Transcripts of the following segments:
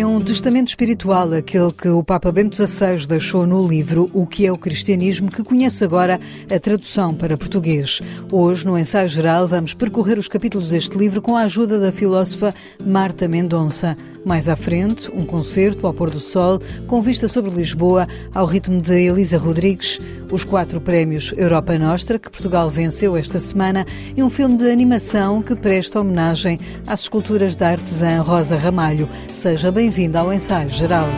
é um testamento espiritual, aquele que o Papa Bento XVI deixou no livro O que é o Cristianismo, que conhece agora a tradução para português. Hoje, no ensaio geral, vamos percorrer os capítulos deste livro com a ajuda da filósofa Marta Mendonça. Mais à frente, um concerto ao pôr do sol, com vista sobre Lisboa, ao ritmo de Elisa Rodrigues, os quatro prémios Europa Nostra, que Portugal venceu esta semana, e um filme de animação que presta homenagem às esculturas da artesã Rosa Ramalho. Seja bem-vindo ao ensaio geral.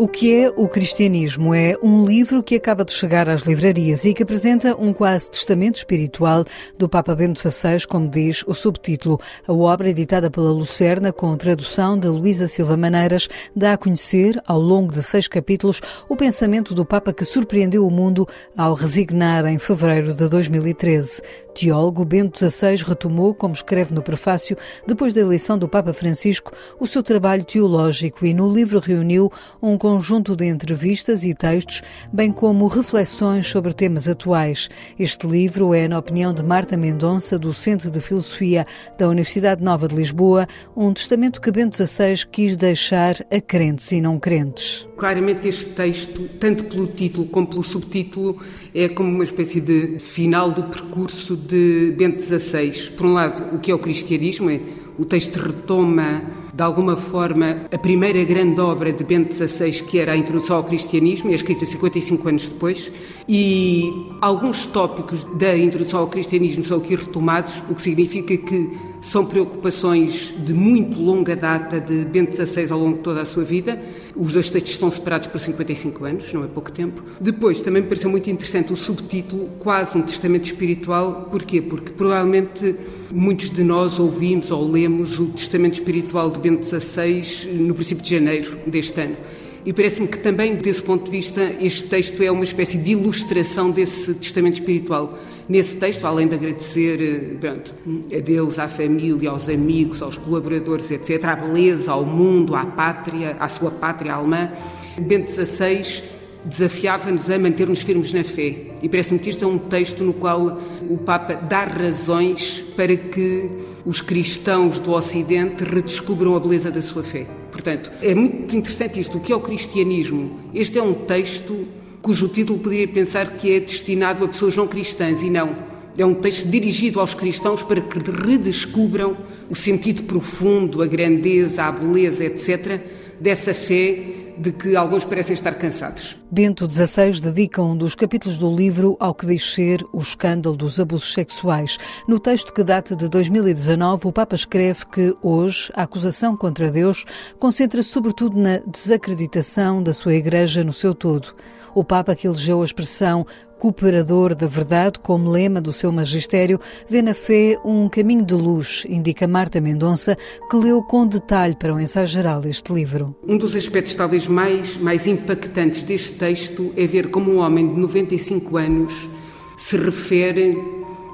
O que é o cristianismo? É um livro que acaba de chegar às livrarias e que apresenta um quase testamento espiritual do Papa Bento XVI, como diz o subtítulo. A obra, editada pela Lucerna, com tradução de Luísa Silva Maneiras, dá a conhecer, ao longo de seis capítulos, o pensamento do Papa que surpreendeu o mundo ao resignar em fevereiro de 2013 teólogo, Bento XVI retomou, como escreve no prefácio, depois da eleição do Papa Francisco, o seu trabalho teológico e no livro reuniu um conjunto de entrevistas e textos, bem como reflexões sobre temas atuais. Este livro é, na opinião de Marta Mendonça, docente de Filosofia da Universidade Nova de Lisboa, um testamento que Bento XVI quis deixar a crentes e não crentes. Claramente este texto, tanto pelo título como pelo subtítulo, é como uma espécie de final do percurso de Bento XVI. Por um lado, o que é o cristianismo, é o texto retoma, de alguma forma, a primeira grande obra de Bento XVI, que era a Introdução ao Cristianismo, é escrita 55 anos depois, e alguns tópicos da Introdução ao Cristianismo são aqui retomados, o que significa que são preocupações de muito longa data de Bento XVI ao longo de toda a sua vida. Os dois textos estão separados por 55 anos, não é pouco tempo. Depois, também me pareceu muito interessante o subtítulo, quase um testamento espiritual. Porquê? Porque provavelmente muitos de nós ouvimos ou lemos o testamento espiritual de Bento XVI no princípio de janeiro deste ano. E parece-me que também, desse ponto de vista, este texto é uma espécie de ilustração desse testamento espiritual. Nesse texto, além de agradecer eh, pronto, a Deus, à família, aos amigos, aos colaboradores, etc., à beleza, ao mundo, à pátria, à sua pátria alemã, Bento XVI desafiava-nos a manter-nos firmes na fé. E parece-me que este é um texto no qual o Papa dá razões para que os cristãos do Ocidente redescubram a beleza da sua fé. Portanto, é muito interessante isto. O que é o cristianismo? Este é um texto cujo título poderia pensar que é destinado a pessoas não cristãs e não. É um texto dirigido aos cristãos para que redescubram o sentido profundo, a grandeza, a beleza, etc., dessa fé de que alguns parecem estar cansados. Bento XVI dedica um dos capítulos do livro ao que diz ser o escândalo dos abusos sexuais. No texto que data de 2019, o Papa escreve que hoje a acusação contra Deus concentra-se sobretudo na desacreditação da sua Igreja no seu todo. O Papa, que elegeu a expressão cooperador da verdade como lema do seu magistério, vê na fé um caminho de luz, indica Marta Mendonça, que leu com detalhe para o ensaio geral este livro. Um dos aspectos talvez mais, mais impactantes deste texto é ver como um homem de 95 anos se refere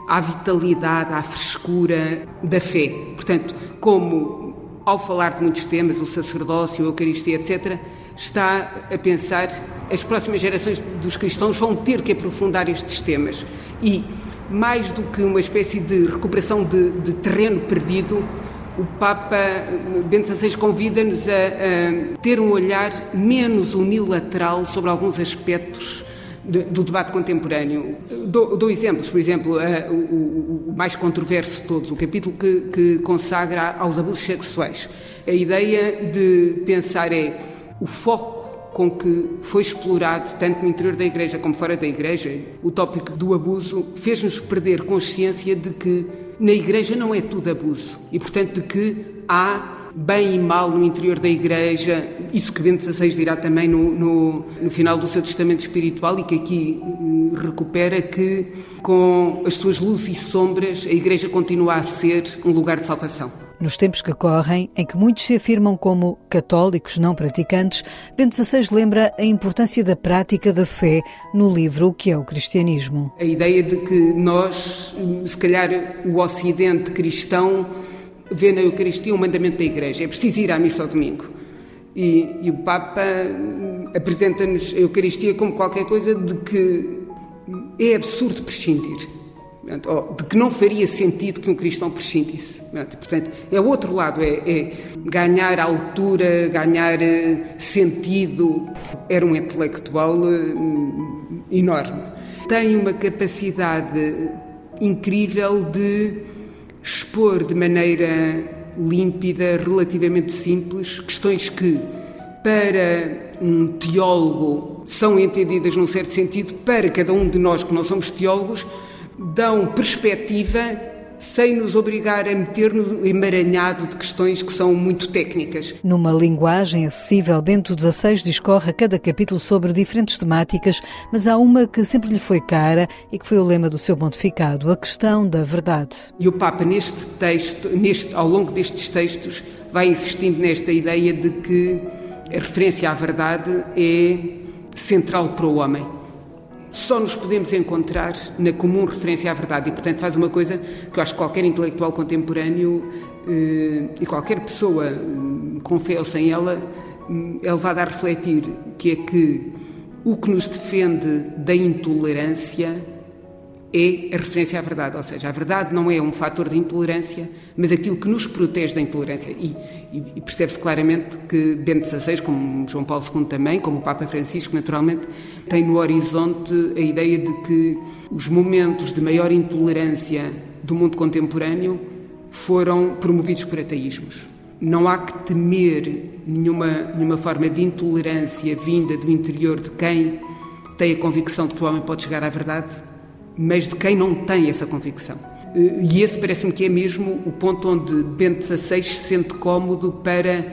à vitalidade, à frescura da fé. Portanto, como ao falar de muitos temas, o sacerdócio, a Eucaristia, etc., está a pensar as próximas gerações dos cristãos vão ter que aprofundar estes temas. E, mais do que uma espécie de recuperação de, de terreno perdido, o Papa Bento XVI convida-nos a, a, ter um olhar menos unilateral sobre alguns aspectos de, do debate contemporâneo. Dou, dou, exemplos, por exemplo, a, o, o, mais controverso de todos, o capítulo que, que consagra aos abusos sexuais. A ideia de pensar é o foco com que foi explorado, tanto no interior da Igreja como fora da Igreja, o tópico do abuso, fez-nos perder consciência de que na Igreja não é tudo abuso e, portanto, de que há bem e mal no interior da Igreja, isso que Bento XVI dirá também no, no, no final do seu testamento espiritual e que aqui uh, recupera que, com as suas luzes e sombras, a Igreja continua a ser um lugar de salvação. Nos tempos que correm, em que muitos se afirmam como católicos não praticantes, Bento XVI lembra a importância da prática da fé no livro O que é o Cristianismo. A ideia de que nós, se calhar o Ocidente cristão, vê na Eucaristia um mandamento da Igreja. É preciso ir à missa ao domingo. E, e o Papa apresenta-nos a Eucaristia como qualquer coisa de que é absurdo prescindir de que não faria sentido que um cristão prescindisse. Portanto, é o outro lado, é, é ganhar altura, ganhar eh, sentido. Era um intelectual eh, enorme. Tem uma capacidade incrível de expor de maneira límpida, relativamente simples, questões que, para um teólogo, são entendidas num certo sentido, para cada um de nós que não somos teólogos, dão perspectiva sem nos obrigar a meter no emaranhado de questões que são muito técnicas. Numa linguagem acessível, Bento XVI discorre a cada capítulo sobre diferentes temáticas, mas há uma que sempre lhe foi cara e que foi o lema do seu pontificado, a questão da verdade. E o Papa, neste texto, neste, ao longo destes textos, vai insistindo nesta ideia de que a referência à verdade é central para o homem só nos podemos encontrar na comum referência à verdade. E, portanto, faz uma coisa que eu acho que qualquer intelectual contemporâneo eh, e qualquer pessoa eh, com fé ou sem ela é levada a refletir, que é que o que nos defende da intolerância é a referência à verdade. Ou seja, a verdade não é um fator de intolerância, mas aquilo que nos protege da intolerância. E, e, e percebe-se claramente que Bento XVI, como João Paulo II também, como o Papa Francisco, naturalmente, tem no horizonte a ideia de que os momentos de maior intolerância do mundo contemporâneo foram promovidos por ateísmos. Não há que temer nenhuma, nenhuma forma de intolerância vinda do interior de quem tem a convicção de que o homem pode chegar à verdade mas de quem não tem essa convicção. Eh, e esse parece-me que é mesmo o ponto onde Bento XVI se sente cómodo para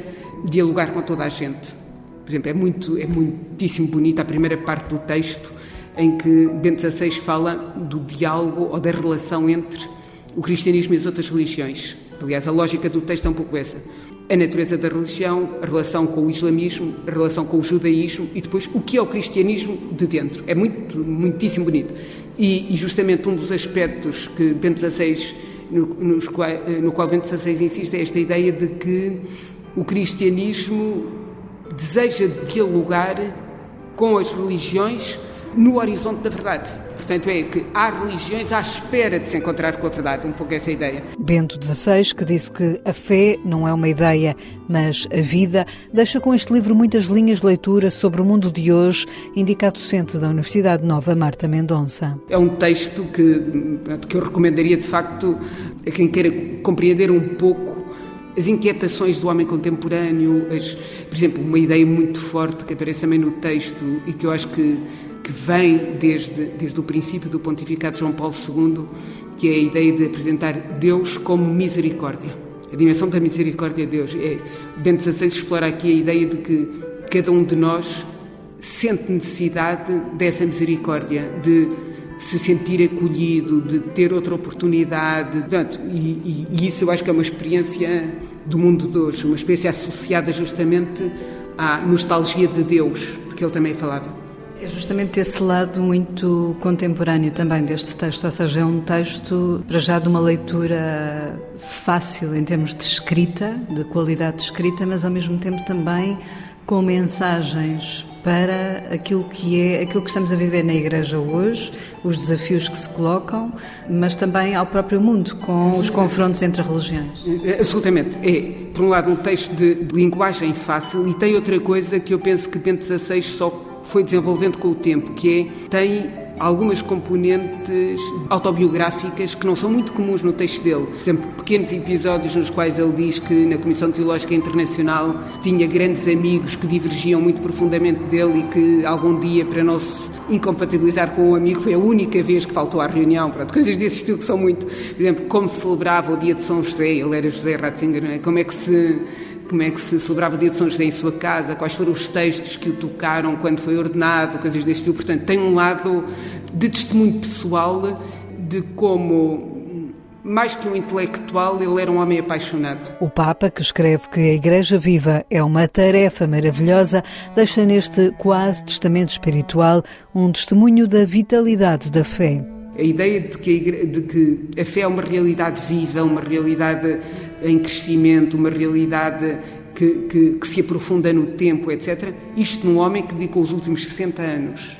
dialogar com toda a gente. Por exemplo, é, muito, é muitíssimo bonita a primeira parte do texto em que Bento XVI fala do diálogo ou da relação entre o cristianismo e as outras religiões. Aliás, a lógica do texto é um pouco essa a natureza da religião, a relação com o islamismo, a relação com o judaísmo e depois o que é o cristianismo de dentro. É muito, muitíssimo bonito. E, e justamente um dos aspectos que Bento XVI, no, nos, no qual Bento XVI insiste, é esta ideia de que o cristianismo deseja dialogar com as religiões no horizonte da verdade. Portanto, é que há religiões à espera de se encontrar com a verdade, um pouco essa ideia. Bento XVI, que disse que a fé não é uma ideia, mas a vida, deixa com este livro muitas linhas de leitura sobre o mundo de hoje, indica a docente da Universidade Nova, Marta Mendonça. É um texto que, que eu recomendaria, de facto, a quem queira compreender um pouco as inquietações do homem contemporâneo, as, por exemplo, uma ideia muito forte que aparece também no texto e que eu acho que que vem desde, desde o princípio do pontificado de João Paulo II, que é a ideia de apresentar Deus como misericórdia. A dimensão da misericórdia de Deus. É, Bento XVI explora aqui a ideia de que cada um de nós sente necessidade dessa misericórdia, de se sentir acolhido, de ter outra oportunidade. Portanto, e, e, e, isso eu acho que é uma experiência do mundo de hoje, uma experiência associada justamente à nostalgia de Deus, de que ele também falava. É justamente esse lado muito contemporâneo também deste texto, ou seja, é um texto para já de uma leitura fácil em termos de escrita, de qualidade de escrita, mas ao mesmo tempo também com mensagens para aquilo que é aquilo que estamos a viver na Igreja hoje, os desafios que se colocam, mas também ao próprio mundo, com os confrontos entre religiões. É, absolutamente. É, por um lado, um texto de, de linguagem fácil e tem outra coisa que eu penso que Bento XVI só foi desenvolvendo com o tempo, que é, tem algumas componentes autobiográficas que não são muito comuns no texto dele. Por exemplo, pequenos episódios nos quais ele diz que na Comissão Teológica Internacional tinha grandes amigos que divergiam muito profundamente dele e que algum dia, para não se incompatibilizar com um amigo, foi a única vez que faltou à reunião. Pronto, coisas desse estilo que são muito. Por exemplo, como se celebrava o dia de São José, ele era José Ratzinger, é? como é que se como é que se celebrava o dia de São José em sua casa, quais foram os textos que o tocaram quando foi ordenado, coisas deste tipo. Portanto, tem um lado de testemunho pessoal de como mais que um intelectual, ele era um homem apaixonado. O Papa, que escreve que a Igreja Viva é uma tarefa maravilhosa, deixa neste quase testamento espiritual um testemunho da vitalidade da fé. A ideia de que, a, igreja, de que a fé é uma realidade viva, uma realidade em crescimento, uma realidade que, que, que, se aprofunda no tempo, etc. Isto num homem que dedicou os últimos 60 anos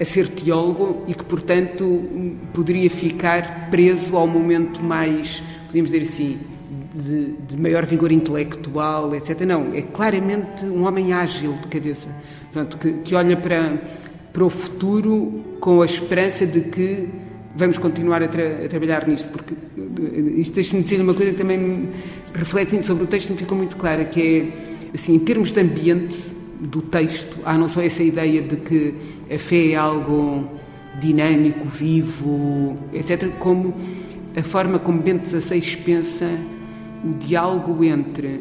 a ser teólogo e que, portanto, poderia ficar preso ao momento mais, podemos dizer assim, de, de, maior vigor intelectual, etc. Não, é claramente um homem ágil de cabeça, Pronto, que, que olha para, para o futuro com a esperança de que vamos continuar a, tra a trabalhar nisto, porque eh, isto deixa-me dizer uma coisa que também, refletindo sobre o texto, me ficou muito clara, que é, assim, em termos de ambiente do texto, há não só essa ideia de que a fé é algo dinâmico, vivo, etc., como a forma como Bento XVI pensa o diálogo entre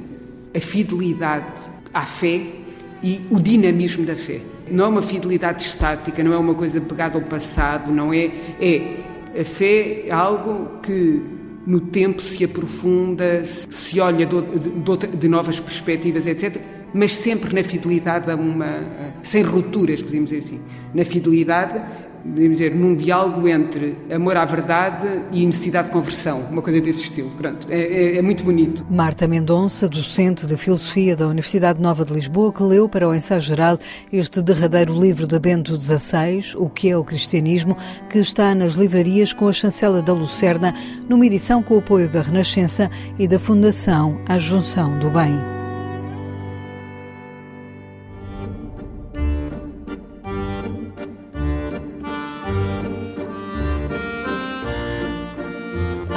a fidelidade à fé e o dinamismo da fé. Não é uma fidelidade estática, não é uma coisa pegada ao passado, não é. É. A fé é algo que no tempo se aprofunda, se olha de, de, novas perspectivas, etc. Mas sempre na fidelidade a uma. sem rupturas, podemos dizer assim. Na fidelidade dizer, num diálogo entre amor à verdade e necessidade de conversão, uma coisa desse estilo. Pronto, é, é, é, muito bonito. Marta Mendonça, docente de Filosofia da Universidade Nova de Lisboa, que leu para o ensaio geral este derradeiro livro de Bento XVI, O que é o Cristianismo, que está nas livrarias com a chancela da Lucerna, numa edição com o apoio da Renascença e da Fundação A Junção do Bem.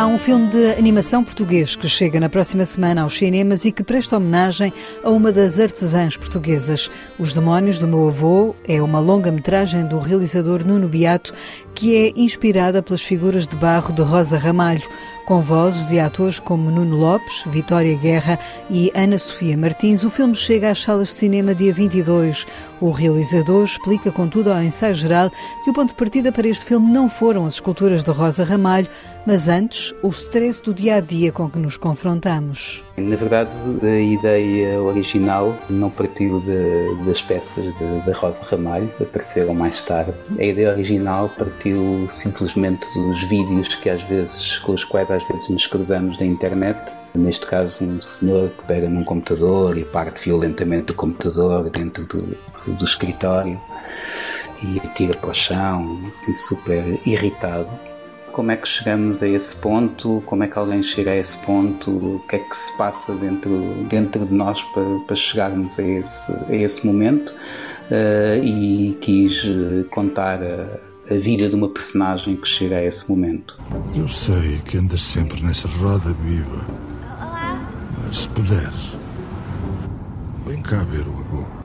Há um filme de animação português que chega na próxima semana aos cinemas e que presta homenagem a uma das artesãs portuguesas. Os Demónios do Meu Avô é uma longa-metragem do realizador Nuno Beato que é inspirada pelas figuras de barro de Rosa Ramalho com vozes de atores como Nuno Lopes, Vitória Guerra e Ana Sofia Martins, o filme chega às salas de cinema dia 22. O realizador explica, contudo, ao ensaio geral que o ponto de partida para este filme não foram as esculturas de Rosa Ramalho, mas antes o stress do dia a dia com que nos confrontamos. Na verdade, a ideia original não partiu de, das peças de Rosa Ramalho, apareceram mais tarde. A ideia original partiu simplesmente dos vídeos que às vezes, com os quais às vezes nos cruzamos na internet Neste caso, um senhor que pega num computador e parte violentamente do computador dentro do, do escritório e atira para o chão, assim, super irritado. Como é que chegamos a esse ponto? Como é que alguém chega a esse ponto? O que é que se passa dentro, dentro de nós para, para chegarmos a esse, a esse momento? Uh, e quis contar a, a vida de uma personagem que chega a esse momento. Eu sei que andas sempre nessa roda viva se puderes, vem cá ver o avô.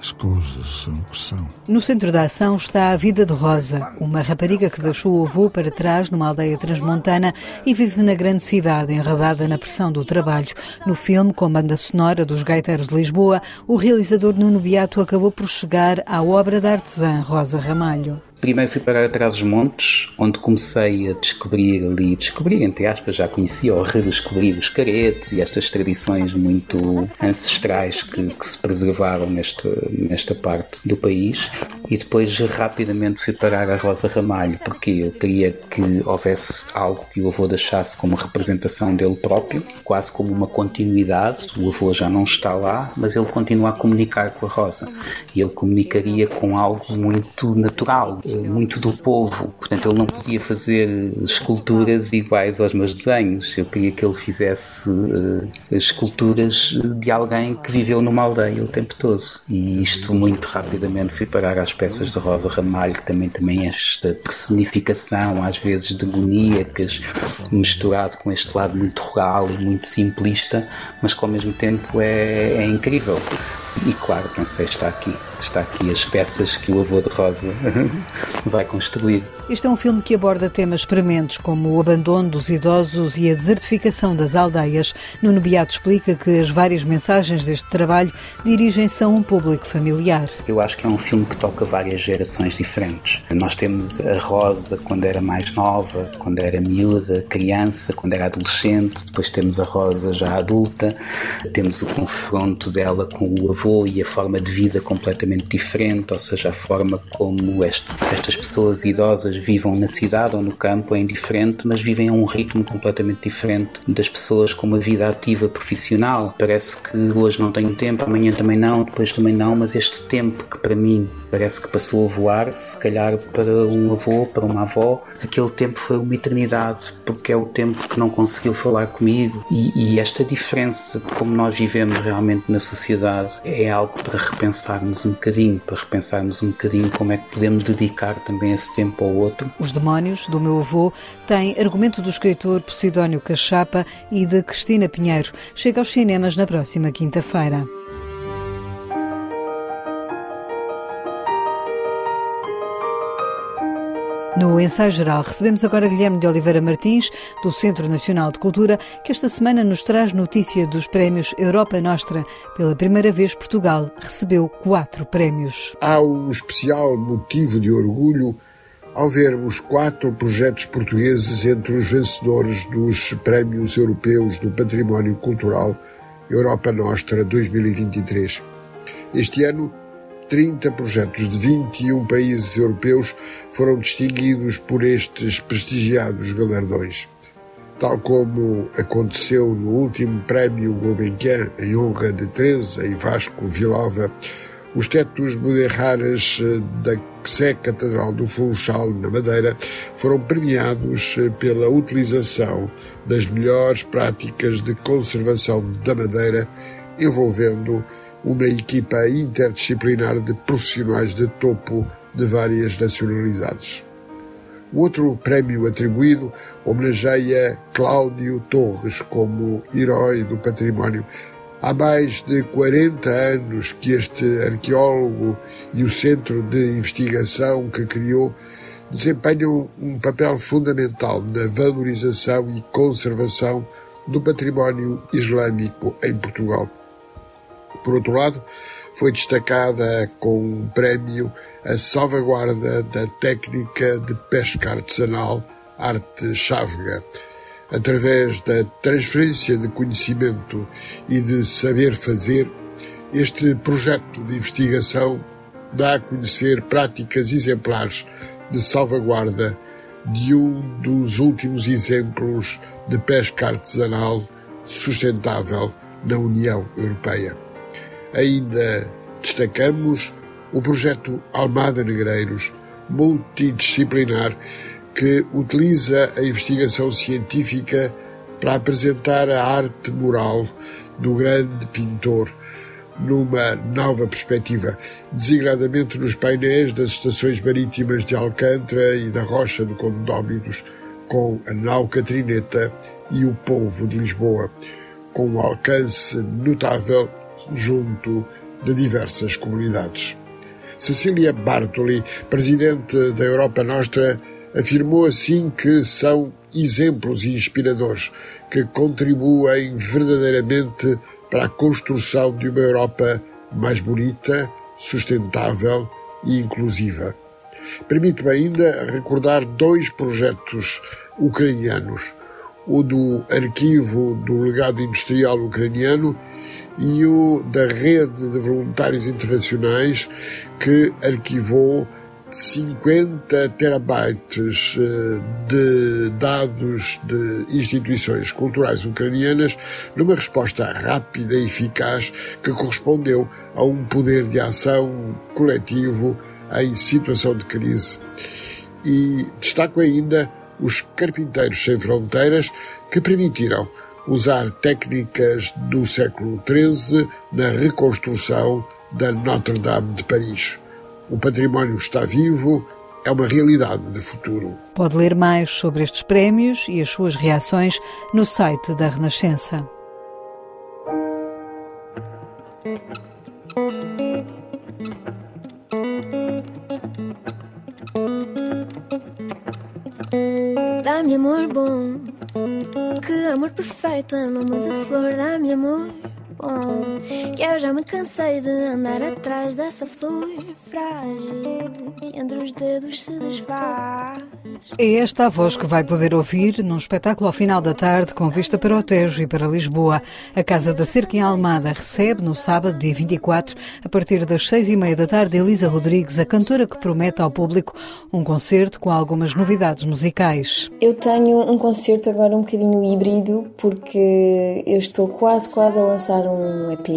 As coisas são o que são. No centro da ação está a vida de Rosa, uma rapariga que deixou o avô para trás numa aldeia transmontana e vive na grande cidade, enredada na pressão do trabalho. No filme, com a banda sonora dos Gaiteiros de Lisboa, o realizador Nuno Beato acabou por chegar à obra da artesã Rosa Ramalho. Primeiro fui para trás dos montes, onde comecei a descobrir ali, descobrir entre aspas, já conhecia ou redescobrir os caretos e estas tradições muito ancestrais que, que se preservaram nesta, nesta parte do país. E depois rapidamente fui parar a Rosa Ramalho, porque eu queria que houvesse algo que o avô deixasse como representação dele próprio, quase como uma continuidade. O avô já não está lá, mas ele continua a comunicar com a Rosa. E ele comunicaria com algo muito natural, muito do povo, portanto ele não podia fazer esculturas iguais aos meus desenhos. Eu queria que ele fizesse uh, esculturas de alguém que viveu numa aldeia o tempo todo. E isto muito rapidamente fui parar às peças de Rosa Ramalho, que também também esta personificação, às vezes demoníacas, misturado com este lado muito rural e muito simplista, mas que ao mesmo tempo é, é incrível. E claro, pensei, está aqui, está aqui as peças que o avô de Rosa vai construir. Este é um filme que aborda temas prementes como o abandono dos idosos e a desertificação das aldeias. Nuno Beato explica que as várias mensagens deste trabalho dirigem-se a um público familiar. Eu acho que é um filme que toca várias gerações diferentes. Nós temos a Rosa quando era mais nova, quando era miúda, criança, quando era adolescente, depois temos a Rosa já adulta, temos o confronto dela com o avô e a forma de vida completamente diferente, ou seja, a forma como este, estas pessoas idosas vivam na cidade ou no campo é indiferente, mas vivem a um ritmo completamente diferente das pessoas com uma vida ativa profissional. Parece que hoje não tenho tempo, amanhã também não, depois também não, mas este tempo que para mim parece que passou a voar, se calhar para um avô, para uma avó, aquele tempo foi uma eternidade, porque é o tempo que não conseguiu falar comigo e, e esta diferença de como nós vivemos realmente na sociedade é algo para repensarmos um bocadinho, para repensarmos um bocadinho como é que podemos dedicar também esse tempo ao outro. Os Demónios, do meu avô, tem argumento do escritor Posidónio Cachapa e de Cristina Pinheiro. Chega aos cinemas na próxima quinta-feira. No ensaio geral, recebemos agora Guilherme de Oliveira Martins, do Centro Nacional de Cultura, que esta semana nos traz notícia dos prémios Europa Nostra. Pela primeira vez, Portugal recebeu quatro prémios. Há um especial motivo de orgulho ao vermos quatro projetos portugueses entre os vencedores dos prémios europeus do património cultural Europa Nostra 2023. Este ano, 30 projetos de 21 países europeus foram distinguidos por estes prestigiados galardões. Tal como aconteceu no último prémio Gulbenkian em honra de Teresa e Vasco Vilova, os tetos Muderraras eh, da Sé Catedral do Funchal, na Madeira, foram premiados eh, pela utilização das melhores práticas de conservação da madeira, envolvendo uma equipa interdisciplinar de profissionais de topo de várias nacionalidades. O outro prémio atribuído homenageia Cláudio Torres como herói do património. Há mais de 40 anos que este arqueólogo e o centro de investigação que criou desempenham um papel fundamental na valorização e conservação do património islâmico em Portugal. Por outro lado, foi destacada com um prémio a salvaguarda da técnica de pesca artesanal arte chávega, através da transferência de conhecimento e de saber fazer, este projeto de investigação dá a conhecer práticas exemplares de salvaguarda de um dos últimos exemplos de pesca artesanal sustentável na União Europeia. Ainda destacamos o projeto Almada Negreiros, multidisciplinar, que utiliza a investigação científica para apresentar a arte moral do grande pintor numa nova perspectiva, designadamente nos painéis das estações marítimas de Alcântara e da Rocha do Condóminos, com a nau Catrineta e o povo de Lisboa, com um alcance notável junto de diversas comunidades. Cecília Bartoli, presidente da Europa Nostra, afirmou assim que são exemplos inspiradores que contribuem verdadeiramente para a construção de uma Europa mais bonita, sustentável e inclusiva. Permito-me ainda recordar dois projetos ucranianos: o do Arquivo do Legado Industrial Ucraniano e o da Rede de Voluntários Internacionais, que arquivou 50 terabytes eh, de dados de instituições culturais ucranianas numa resposta rápida e eficaz que correspondeu a um poder de ação coletivo em situação de crise. E destaco ainda os Carpinteiros Sem Fronteiras que permitiram usar técnicas do século XIII na reconstrução da Notre-Dame de Paris. O património está vivo, é uma realidade de futuro. Pode ler mais sobre estes prémios e as suas reações no site da Renascença. Dá-me amor bom, que amor perfeito é o nome de flor. Dá-me amor bom, que eu já me cansei de andar atrás dessa flor frágil que entre os dedos se desfaz. É esta a voz que vai poder ouvir num espetáculo ao final da tarde com vista para o Tejo e para Lisboa. A Casa da Cerca em Almada recebe no sábado, dia 24, a partir das seis e meia da tarde, Elisa Rodrigues, a cantora que promete ao público um concerto com algumas novidades musicais. Eu tenho um concerto agora um bocadinho híbrido porque eu estou quase, quase a lançar um EP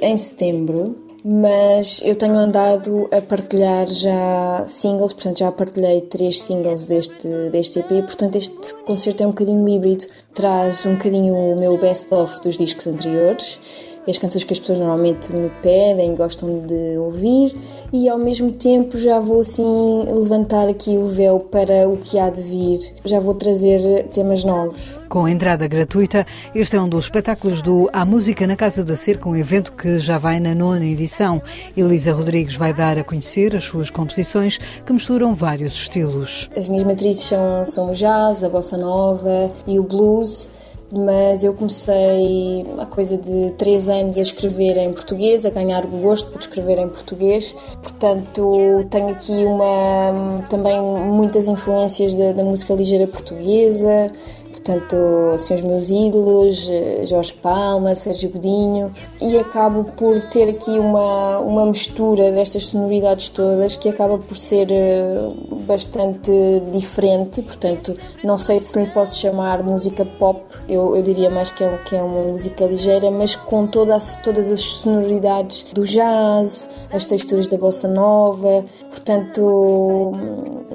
em setembro mas eu tenho andado a partilhar já singles, portanto já partilhei três singles deste, deste EP, portanto este concerto é um bocadinho híbrido, traz um bocadinho o meu best-of dos discos anteriores as canções que as pessoas normalmente me pedem, gostam de ouvir, e ao mesmo tempo já vou assim levantar aqui o véu para o que há de vir, já vou trazer temas novos. Com entrada gratuita, este é um dos espetáculos do A Música na Casa da Cerca, um evento que já vai na nona edição. Elisa Rodrigues vai dar a conhecer as suas composições que misturam vários estilos. As minhas matrizes são, são o jazz, a bossa nova e o blues mas eu comecei há coisa de três anos a escrever em português, a ganhar gosto por escrever em português. Portanto, tenho aqui uma, também muitas influências da, da música ligeira portuguesa, portanto, assim, os meus ídolos, eh, Jorge Palma, Sérgio Godinho, e acabo por ter aqui uma, uma mistura destas sonoridades todas que acaba por ser eh, bastante diferente, portanto, não sei se lhe posso chamar música pop, eu, eu diria mais que é, que é uma música ligeira, mas com toda todas as sonoridades do jazz, as texturas da bossa nova, portanto,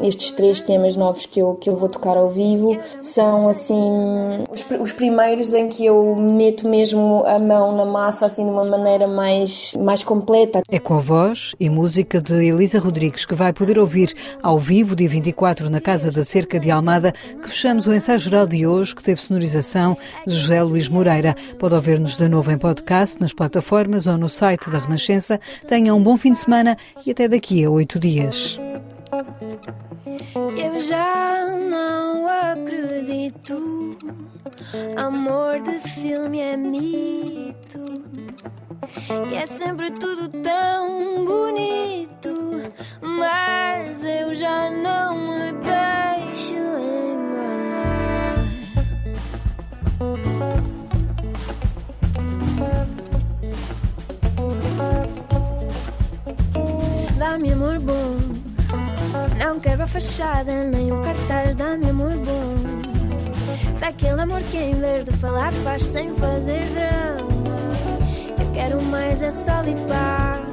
estes três temas novos que eu, que eu vou tocar ao vivo são assim assim os, os, primeiros em que eu meto mesmo a mão na massa assim de uma maneira mais, mais completa. É com a voz e música de Elisa Rodrigues que vai poder ouvir ao vivo dia 24 na Casa da Cerca de Almada que fechamos o ensaio geral de hoje que teve sonorização de José Luís Moreira. Pode ouvir-nos de novo em podcast, nas plataformas ou no site da Renascença. Tenha um bom fim de semana e até daqui a oito dias. Eu já não acredito. Amor de filme é mito. E é sempre tudo tão bonito. Mas eu já não me deixo enganar. Dá-me amor bom não quero a fachada, nem o cartaz, dá-me amor bom. Daquele amor que em vez de falar faz sem fazer drama. Eu quero mais é sol e paz.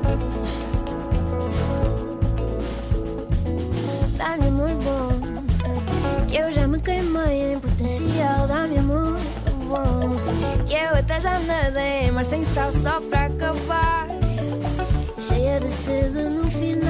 Dá-me amor bom, que eu já me queimei em potencial. Dá-me amor bom, que eu até já nadei, mas sem sal só pra acabar. Cheia de sede no final.